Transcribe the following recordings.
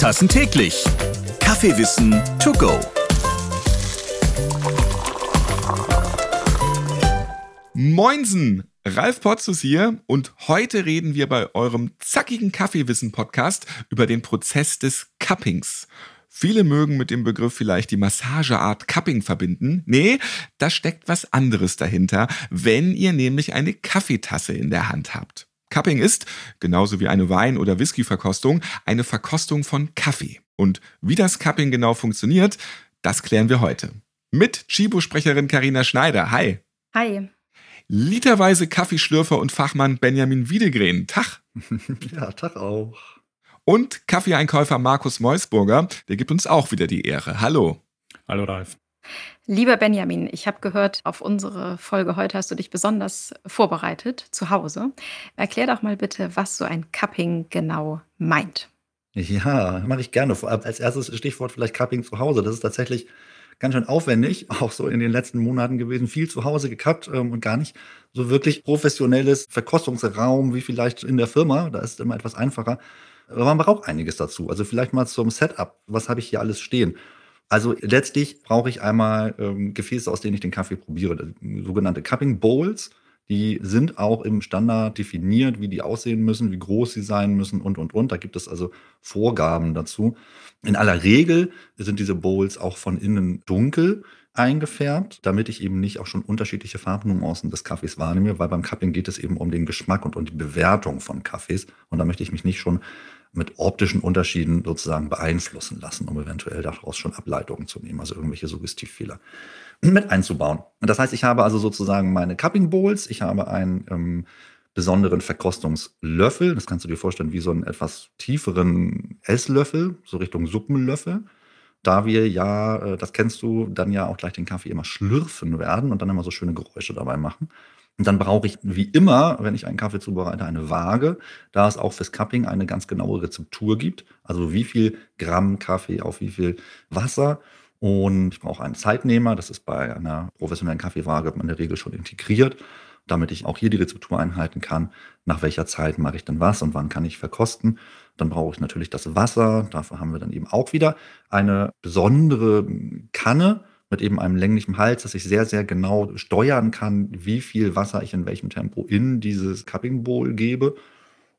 Tassen täglich. Kaffeewissen to go. Moinsen! Ralf Potzus hier und heute reden wir bei eurem zackigen Kaffeewissen-Podcast über den Prozess des Cuppings. Viele mögen mit dem Begriff vielleicht die Massageart Cupping verbinden. Nee, da steckt was anderes dahinter, wenn ihr nämlich eine Kaffeetasse in der Hand habt. Cupping ist, genauso wie eine Wein- oder Whisky-Verkostung, eine Verkostung von Kaffee. Und wie das Cupping genau funktioniert, das klären wir heute. Mit Chibo-Sprecherin Karina Schneider. Hi. Hi. Literweise Kaffeeschlürfer und Fachmann Benjamin Wiedegren. Tag. Ja, Tag auch. Und Kaffeeeinkäufer Markus Meusburger, der gibt uns auch wieder die Ehre. Hallo. Hallo Ralf. Lieber Benjamin, ich habe gehört, auf unsere Folge heute hast du dich besonders vorbereitet zu Hause. Erklär doch mal bitte, was so ein Cupping genau meint. Ja, mache ich gerne. Als erstes Stichwort vielleicht Cupping zu Hause. Das ist tatsächlich ganz schön aufwendig, auch so in den letzten Monaten gewesen. Viel zu Hause gekappt ähm, und gar nicht so wirklich professionelles Verkostungsraum wie vielleicht in der Firma. Da ist es immer etwas einfacher. Aber man braucht einiges dazu. Also vielleicht mal zum Setup. Was habe ich hier alles stehen? Also letztlich brauche ich einmal ähm, Gefäße, aus denen ich den Kaffee probiere. Sogenannte Cupping Bowls. Die sind auch im Standard definiert, wie die aussehen müssen, wie groß sie sein müssen und, und, und. Da gibt es also Vorgaben dazu. In aller Regel sind diese Bowls auch von innen dunkel eingefärbt, damit ich eben nicht auch schon unterschiedliche Farbnuancen des Kaffees wahrnehme, weil beim Cupping geht es eben um den Geschmack und um die Bewertung von Kaffees. Und da möchte ich mich nicht schon mit optischen Unterschieden sozusagen beeinflussen lassen, um eventuell daraus schon Ableitungen zu nehmen, also irgendwelche Suggestivfehler mit einzubauen. Das heißt, ich habe also sozusagen meine Cupping Bowls, ich habe einen ähm, besonderen Verkostungslöffel, das kannst du dir vorstellen wie so einen etwas tieferen Esslöffel, so Richtung Suppenlöffel. Da wir ja, äh, das kennst du, dann ja auch gleich den Kaffee immer schlürfen werden und dann immer so schöne Geräusche dabei machen. Und dann brauche ich wie immer, wenn ich einen Kaffee zubereite, eine Waage, da es auch fürs Cupping eine ganz genaue Rezeptur gibt. Also wie viel Gramm Kaffee auf wie viel Wasser. Und ich brauche einen Zeitnehmer. Das ist bei einer professionellen Kaffeewaage in der Regel schon integriert, damit ich auch hier die Rezeptur einhalten kann. Nach welcher Zeit mache ich denn was und wann kann ich verkosten? Dann brauche ich natürlich das Wasser. Dafür haben wir dann eben auch wieder eine besondere Kanne mit eben einem länglichen Hals, dass ich sehr, sehr genau steuern kann, wie viel Wasser ich in welchem Tempo in dieses Cupping Bowl gebe.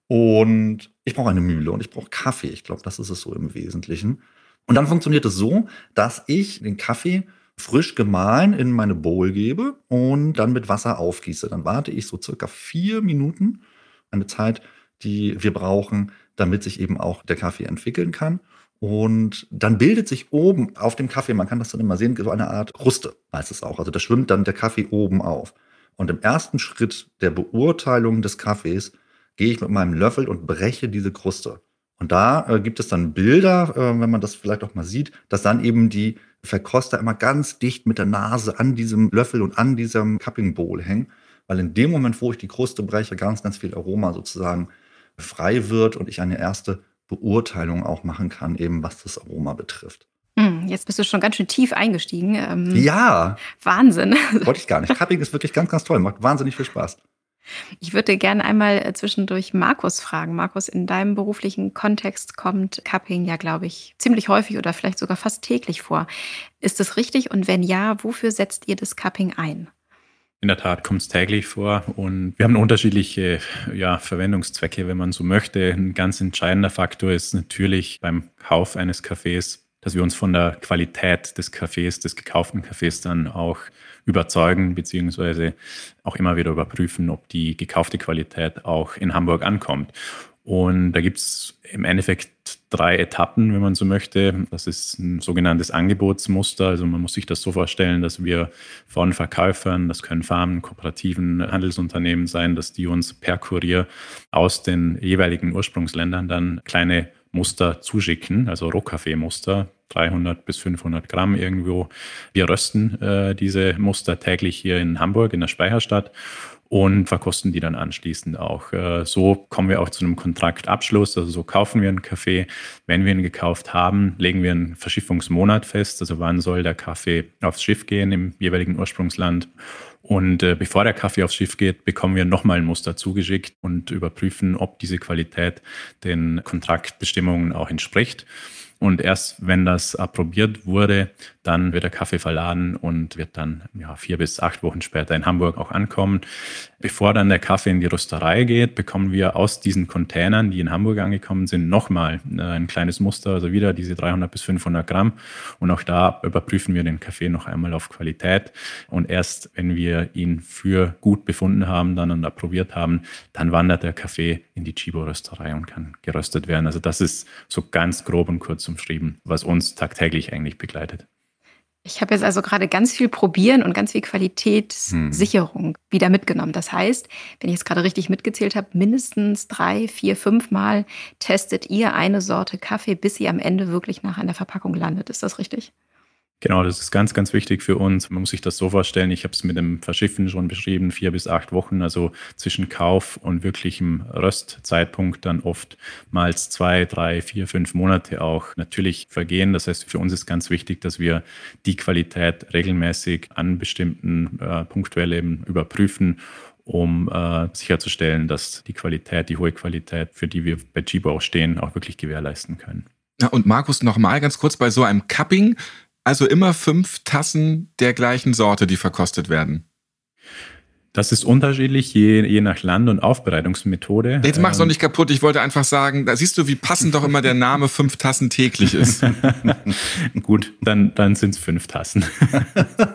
Und ich brauche eine Mühle und ich brauche Kaffee. Ich glaube, das ist es so im Wesentlichen. Und dann funktioniert es so, dass ich den Kaffee frisch gemahlen in meine Bowl gebe und dann mit Wasser aufgieße. Dann warte ich so circa vier Minuten, eine Zeit, die wir brauchen, damit sich eben auch der Kaffee entwickeln kann. Und dann bildet sich oben auf dem Kaffee, man kann das dann immer sehen, so eine Art Kruste, heißt es auch. Also da schwimmt dann der Kaffee oben auf. Und im ersten Schritt der Beurteilung des Kaffees gehe ich mit meinem Löffel und breche diese Kruste. Und da äh, gibt es dann Bilder, äh, wenn man das vielleicht auch mal sieht, dass dann eben die Verkoster immer ganz dicht mit der Nase an diesem Löffel und an diesem Cupping Bowl hängen, weil in dem Moment, wo ich die Kruste breche, ganz, ganz viel Aroma sozusagen frei wird und ich eine erste Beurteilung auch machen kann, eben was das Aroma betrifft. Hm, jetzt bist du schon ganz schön tief eingestiegen. Ähm, ja. Wahnsinn. Wollte ich gar nicht. Cupping ist wirklich ganz, ganz toll. Macht wahnsinnig viel Spaß. Ich würde gerne einmal äh, zwischendurch Markus fragen. Markus, in deinem beruflichen Kontext kommt Cupping ja, glaube ich, ziemlich häufig oder vielleicht sogar fast täglich vor. Ist das richtig? Und wenn ja, wofür setzt ihr das Cupping ein? In der Tat kommt es täglich vor und wir haben unterschiedliche ja, Verwendungszwecke, wenn man so möchte. Ein ganz entscheidender Faktor ist natürlich beim Kauf eines Kaffees, dass wir uns von der Qualität des Kaffees, des gekauften Kaffees dann auch überzeugen, beziehungsweise auch immer wieder überprüfen, ob die gekaufte Qualität auch in Hamburg ankommt. Und da gibt es im Endeffekt drei Etappen, wenn man so möchte. Das ist ein sogenanntes Angebotsmuster. Also man muss sich das so vorstellen, dass wir von Verkäufern, das können Farmen, kooperativen Handelsunternehmen sein, dass die uns per Kurier aus den jeweiligen Ursprungsländern dann kleine Muster zuschicken, also Rohkaffeemuster, 300 bis 500 Gramm irgendwo. Wir rösten äh, diese Muster täglich hier in Hamburg in der Speicherstadt und verkosten die dann anschließend auch. Äh, so kommen wir auch zu einem Kontraktabschluss, also so kaufen wir einen Kaffee. Wenn wir ihn gekauft haben, legen wir einen Verschiffungsmonat fest, also wann soll der Kaffee aufs Schiff gehen im jeweiligen Ursprungsland. Und äh, bevor der Kaffee aufs Schiff geht, bekommen wir nochmal ein Muster zugeschickt und überprüfen, ob diese Qualität den Kontraktbestimmungen auch entspricht. Und erst wenn das approbiert wurde, dann wird der Kaffee verladen und wird dann ja, vier bis acht Wochen später in Hamburg auch ankommen. Bevor dann der Kaffee in die Rösterei geht, bekommen wir aus diesen Containern, die in Hamburg angekommen sind, nochmal äh, ein kleines Muster, also wieder diese 300 bis 500 Gramm. Und auch da überprüfen wir den Kaffee noch einmal auf Qualität. Und erst wenn wir ihn für gut befunden haben, dann und approbiert haben, dann wandert der Kaffee in die Chibo-Rösterei und kann geröstet werden. Also das ist so ganz grob und kurz umschrieben, was uns tagtäglich eigentlich begleitet. Ich habe jetzt also gerade ganz viel Probieren und ganz viel Qualitätssicherung hm. wieder mitgenommen. Das heißt, wenn ich jetzt gerade richtig mitgezählt habe, mindestens drei, vier, fünf Mal testet ihr eine Sorte Kaffee, bis sie am Ende wirklich nach einer Verpackung landet. Ist das richtig? Genau, das ist ganz, ganz wichtig für uns. Man muss sich das so vorstellen, ich habe es mit dem Verschiffen schon beschrieben, vier bis acht Wochen, also zwischen Kauf und wirklichem Röstzeitpunkt dann oftmals zwei, drei, vier, fünf Monate auch natürlich vergehen. Das heißt, für uns ist ganz wichtig, dass wir die Qualität regelmäßig an bestimmten äh, punktuell eben überprüfen um äh, sicherzustellen, dass die Qualität, die hohe Qualität, für die wir bei Chibo auch stehen, auch wirklich gewährleisten können. Ja, und Markus, nochmal ganz kurz bei so einem Cupping, also immer fünf Tassen der gleichen Sorte, die verkostet werden. Das ist unterschiedlich, je, je nach Land und Aufbereitungsmethode. Jetzt mach's doch ähm, nicht kaputt. Ich wollte einfach sagen, da siehst du, wie passend doch immer der Name fünf Tassen täglich ist. Gut, dann, dann sind es fünf Tassen.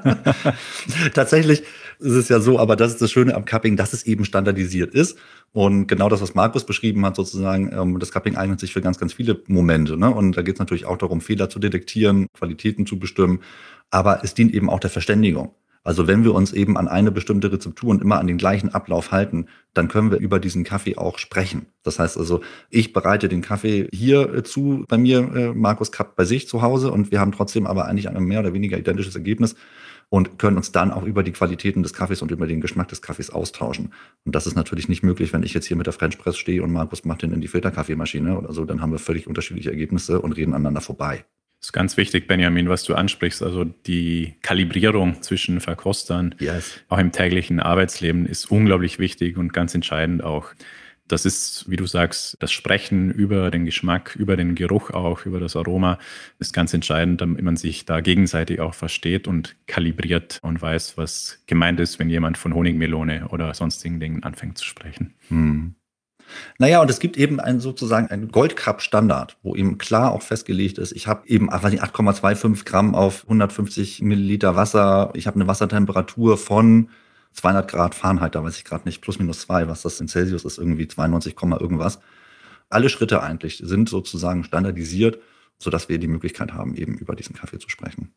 Tatsächlich ist es ja so, aber das ist das Schöne am Cupping, dass es eben standardisiert ist. Und genau das, was Markus beschrieben hat, sozusagen, ähm, das Cupping eignet sich für ganz, ganz viele Momente. Ne? Und da geht es natürlich auch darum, Fehler zu detektieren, Qualitäten zu bestimmen. Aber es dient eben auch der Verständigung. Also wenn wir uns eben an eine bestimmte Rezeptur und immer an den gleichen Ablauf halten, dann können wir über diesen Kaffee auch sprechen. Das heißt also, ich bereite den Kaffee hier äh, zu bei mir, äh, Markus Kapp bei sich zu Hause und wir haben trotzdem aber eigentlich ein mehr oder weniger identisches Ergebnis und können uns dann auch über die Qualitäten des Kaffees und über den Geschmack des Kaffees austauschen. Und das ist natürlich nicht möglich, wenn ich jetzt hier mit der French Press stehe und Markus macht den in die Filterkaffeemaschine oder so, dann haben wir völlig unterschiedliche Ergebnisse und reden aneinander vorbei. Das ist ganz wichtig, Benjamin, was du ansprichst. Also die Kalibrierung zwischen Verkostern, yes. auch im täglichen Arbeitsleben, ist unglaublich wichtig und ganz entscheidend auch. Das ist, wie du sagst, das Sprechen über den Geschmack, über den Geruch auch, über das Aroma ist ganz entscheidend, damit man sich da gegenseitig auch versteht und kalibriert und weiß, was gemeint ist, wenn jemand von Honigmelone oder sonstigen Dingen anfängt zu sprechen. Hm. Naja, und es gibt eben einen sozusagen einen Goldcup-Standard, wo eben klar auch festgelegt ist, ich habe eben 8,25 Gramm auf 150 Milliliter Wasser, ich habe eine Wassertemperatur von 200 Grad Fahrenheit, da weiß ich gerade nicht, plus minus zwei, was das in Celsius ist, irgendwie 92, irgendwas. Alle Schritte eigentlich sind sozusagen standardisiert, sodass wir die Möglichkeit haben, eben über diesen Kaffee zu sprechen.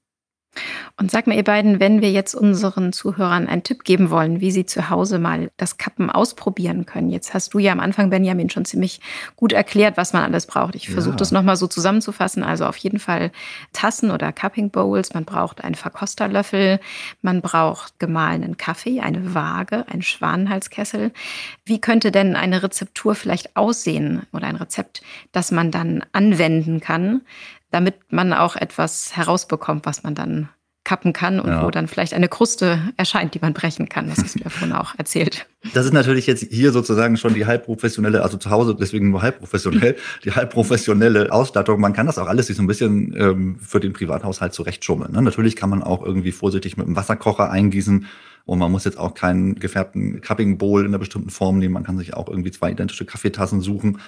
Und sag mal, ihr beiden, wenn wir jetzt unseren Zuhörern einen Tipp geben wollen, wie sie zu Hause mal das Kappen ausprobieren können. Jetzt hast du ja am Anfang, Benjamin, schon ziemlich gut erklärt, was man alles braucht. Ich versuche ja. das nochmal so zusammenzufassen. Also auf jeden Fall Tassen oder Cupping Bowls. Man braucht einen Verkosterlöffel. Man braucht gemahlenen Kaffee, eine Waage, einen Schwanenhalskessel. Wie könnte denn eine Rezeptur vielleicht aussehen oder ein Rezept, das man dann anwenden kann, damit man auch etwas herausbekommt, was man dann kappen kann und ja. wo dann vielleicht eine Kruste erscheint, die man brechen kann. Das hast du ja vorhin auch erzählt. Das ist natürlich jetzt hier sozusagen schon die halbprofessionelle, also zu Hause deswegen nur halbprofessionell, die halbprofessionelle Ausstattung. Man kann das auch alles sich so ein bisschen ähm, für den Privathaushalt zurechtschummeln. Ne? Natürlich kann man auch irgendwie vorsichtig mit einem Wasserkocher eingießen und man muss jetzt auch keinen gefärbten Cupping Bowl in einer bestimmten Form nehmen. Man kann sich auch irgendwie zwei identische Kaffeetassen suchen.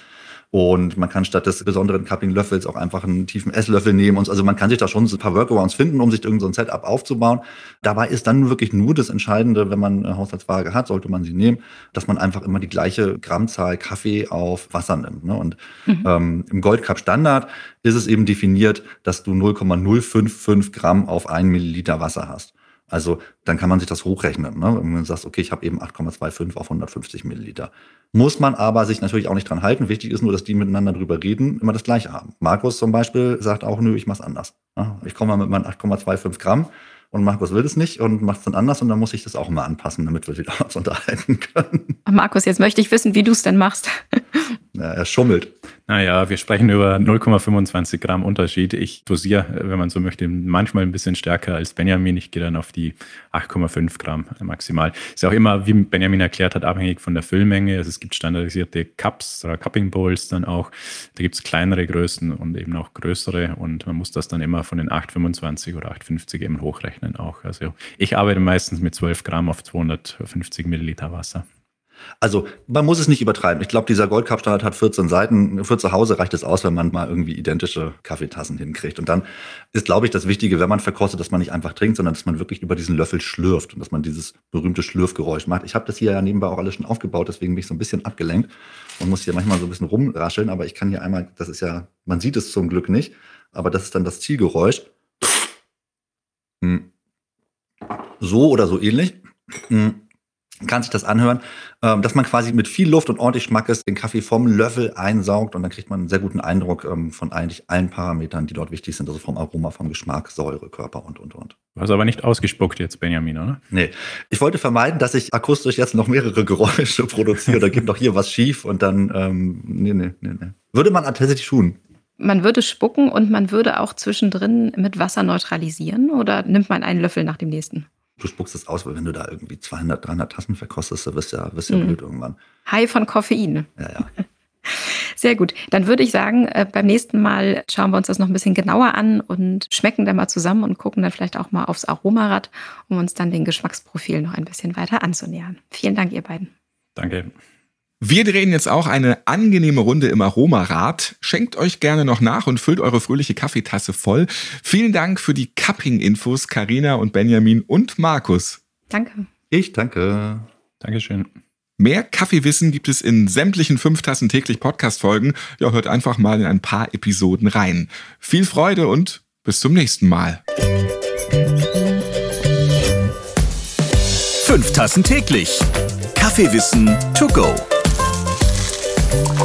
Und man kann statt des besonderen Cupping-Löffels auch einfach einen tiefen Esslöffel nehmen. Und also man kann sich da schon so ein paar Workarounds finden, um sich irgendein so Setup aufzubauen. Dabei ist dann wirklich nur das Entscheidende, wenn man eine Haushaltswaage hat, sollte man sie nehmen, dass man einfach immer die gleiche Grammzahl Kaffee auf Wasser nimmt. Ne? Und mhm. ähm, im Goldcup Standard ist es eben definiert, dass du 0,055 Gramm auf einen Milliliter Wasser hast. Also dann kann man sich das hochrechnen. Ne? Wenn man sagt, okay, ich habe eben 8,25 auf 150 Milliliter. Muss man aber sich natürlich auch nicht dran halten. Wichtig ist nur, dass die miteinander drüber reden, immer das Gleiche haben. Markus zum Beispiel sagt auch, nö, ich mach's anders. Ja? Ich komme mal mit meinen 8,25 Gramm und Markus will es nicht und macht es dann anders und dann muss ich das auch immer anpassen, damit wir uns unterhalten können. Markus, jetzt möchte ich wissen, wie du es denn machst. Ja, er schummelt. Naja, wir sprechen über 0,25 Gramm Unterschied. Ich dosiere, wenn man so möchte, manchmal ein bisschen stärker als Benjamin. Ich gehe dann auf die 8,5 Gramm maximal. Ist auch immer, wie Benjamin erklärt hat, abhängig von der Füllmenge. Also es gibt standardisierte Cups oder Cupping Bowls dann auch. Da gibt es kleinere Größen und eben auch größere. Und man muss das dann immer von den 8,25 oder 8,50 eben hochrechnen auch. Also ich arbeite meistens mit 12 Gramm auf 250 Milliliter Wasser. Also man muss es nicht übertreiben. Ich glaube, dieser Goldcup-Standard hat 14 Seiten. Für zu Hause reicht es aus, wenn man mal irgendwie identische Kaffeetassen hinkriegt. Und dann ist, glaube ich, das Wichtige, wenn man verkostet, dass man nicht einfach trinkt, sondern dass man wirklich über diesen Löffel schlürft und dass man dieses berühmte Schlürfgeräusch macht. Ich habe das hier ja nebenbei auch alles schon aufgebaut, deswegen bin ich so ein bisschen abgelenkt und muss hier manchmal so ein bisschen rumrascheln. Aber ich kann hier einmal, das ist ja, man sieht es zum Glück nicht, aber das ist dann das Zielgeräusch. Hm. So oder so ähnlich. Kann sich das anhören, ähm, dass man quasi mit viel Luft und ordentlich Schmackes den Kaffee vom Löffel einsaugt und dann kriegt man einen sehr guten Eindruck ähm, von eigentlich allen Parametern, die dort wichtig sind, also vom Aroma, vom Geschmack, Säure, Körper und, und, und. Du hast aber nicht ausgespuckt jetzt, Benjamin, oder? Nee. Ich wollte vermeiden, dass ich akustisch jetzt noch mehrere Geräusche produziere. da gibt doch hier was schief und dann, ähm, nee, nee, nee, nee. Würde man tatsächlich tun. Man würde spucken und man würde auch zwischendrin mit Wasser neutralisieren oder nimmt man einen Löffel nach dem nächsten? Du spuckst es aus, weil wenn du da irgendwie 200, 300 Tassen verkostest, dann wirst du ja, wirst ja mhm. blöd irgendwann. High von Koffein. Ja, ja. Sehr gut. Dann würde ich sagen, äh, beim nächsten Mal schauen wir uns das noch ein bisschen genauer an und schmecken dann mal zusammen und gucken dann vielleicht auch mal aufs Aromarad, um uns dann den Geschmacksprofil noch ein bisschen weiter anzunähern. Vielen Dank, ihr beiden. Danke. Wir drehen jetzt auch eine angenehme Runde im Aromarad. Schenkt euch gerne noch nach und füllt eure fröhliche Kaffeetasse voll. Vielen Dank für die Cupping-Infos, Karina und Benjamin und Markus. Danke. Ich danke. Dankeschön. Mehr Kaffeewissen gibt es in sämtlichen fünf Tassen täglich Podcast-Folgen. Ja, hört einfach mal in ein paar Episoden rein. Viel Freude und bis zum nächsten Mal. Fünf Tassen täglich. Kaffeewissen to go. thank you